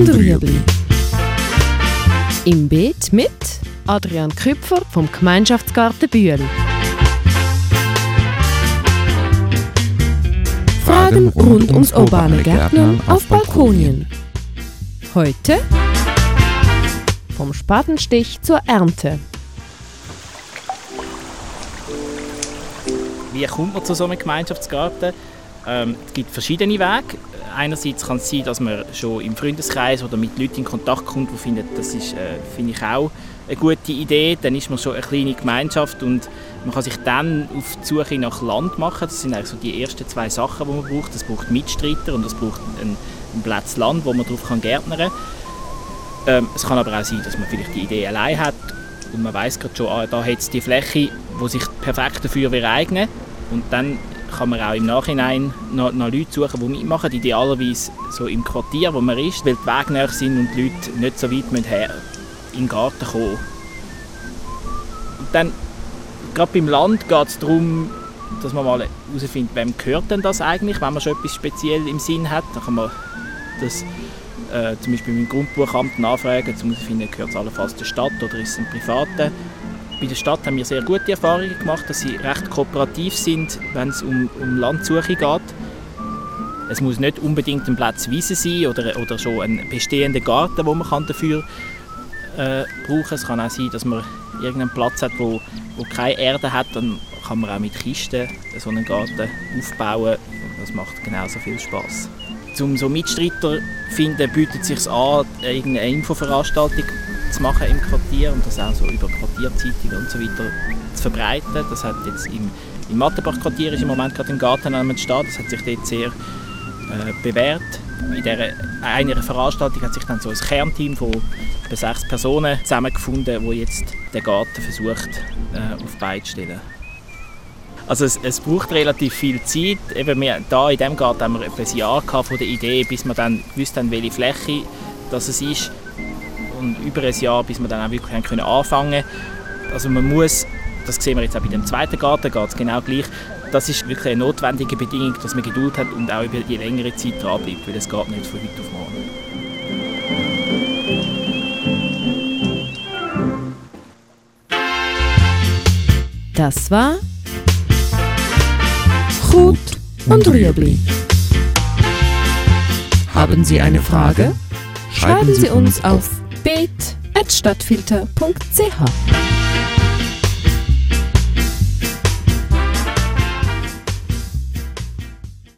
und Rüebli. Im Beet mit Adrian Küpfer vom Gemeinschaftsgarten Bühl. Fragen rund ums urbane Gärtnern auf Balkonien. Heute vom Spatenstich zur Ernte. Wie kommt man zu so einem Gemeinschaftsgarten? Ähm, es gibt verschiedene Wege. Einerseits kann es sein, dass man schon im Freundeskreis oder mit Leuten in Kontakt kommt, die finden, das ist, äh, finde ich auch eine gute Idee. Dann ist man schon eine kleine Gemeinschaft und man kann sich dann auf die Suche nach Land machen. Das sind eigentlich so die ersten zwei Sachen, die man braucht. Es braucht Mitstreiter und es braucht einen, einen Platz Land, wo man darauf kann gärtnern kann. Ähm, es kann aber auch sein, dass man vielleicht die Idee allein hat und man weiß gerade schon, ah, da hat es die Fläche, die sich perfekt dafür eignen und dann kann man auch im Nachhinein noch, noch Leute suchen, die mitmachen, idealerweise so im Quartier, wo man ist, weil die Wege näher sind und die Leute nicht so weit müssen her in den Garten kommen. Und dann, gerade beim Land geht es darum, dass man mal herausfindet, wem gehört denn das eigentlich, wenn man schon etwas speziell im Sinn hat. Dann kann man das äh, zum Beispiel mit dem Grundbuchamt nachfragen, um herauszufinden, gehört es allenfalls der Stadt oder ist es ein Privater. Bei der Stadt haben wir sehr gute Erfahrungen gemacht, dass sie recht kooperativ sind, wenn es um, um Landsuche geht. Es muss nicht unbedingt ein Platz Wiese sein oder, oder schon ein bestehender Garten, wo man dafür äh, brauchen. Es kann auch sein, dass man irgendeinen Platz hat, wo, wo keine Erde hat. Dann kann man auch mit Kisten so einen Garten aufbauen. Das macht genauso viel Spaß. Um so Mitstreiter zu finden, bietet es sich an, irgendeine Infoveranstaltung zu machen im Quartier und das auch so über Quartierzeitungen und so weiter zu verbreiten. Das hat jetzt im, im Mattenbach-Quartier ist im Moment gerade im Garten am Start. Das hat sich dort sehr äh, bewährt. In dieser, einer Veranstaltung hat sich dann so ein Kernteam von sechs Personen zusammengefunden, wo jetzt den Garten versucht äh, auf Beine zu stellen. Also es, es, braucht relativ viel Zeit. Eben wir, da in diesem Garten haben wir etwa ein Jahr von der Idee, bis wir dann gewusst welche Fläche das es ist und über ein Jahr, bis wir dann auch wirklich können anfangen können. Also man muss, das sehen wir jetzt auch bei dem zweiten Garten, geht es genau gleich, das ist wirklich eine notwendige Bedingung, dass man Geduld hat und auch über die längere Zeit dranbleibt, weil es geht nicht von heute auf morgen. Das war Gut und Rüebli. Haben Sie eine Frage? Schreiben Sie uns auf beet.stadtfilter.ch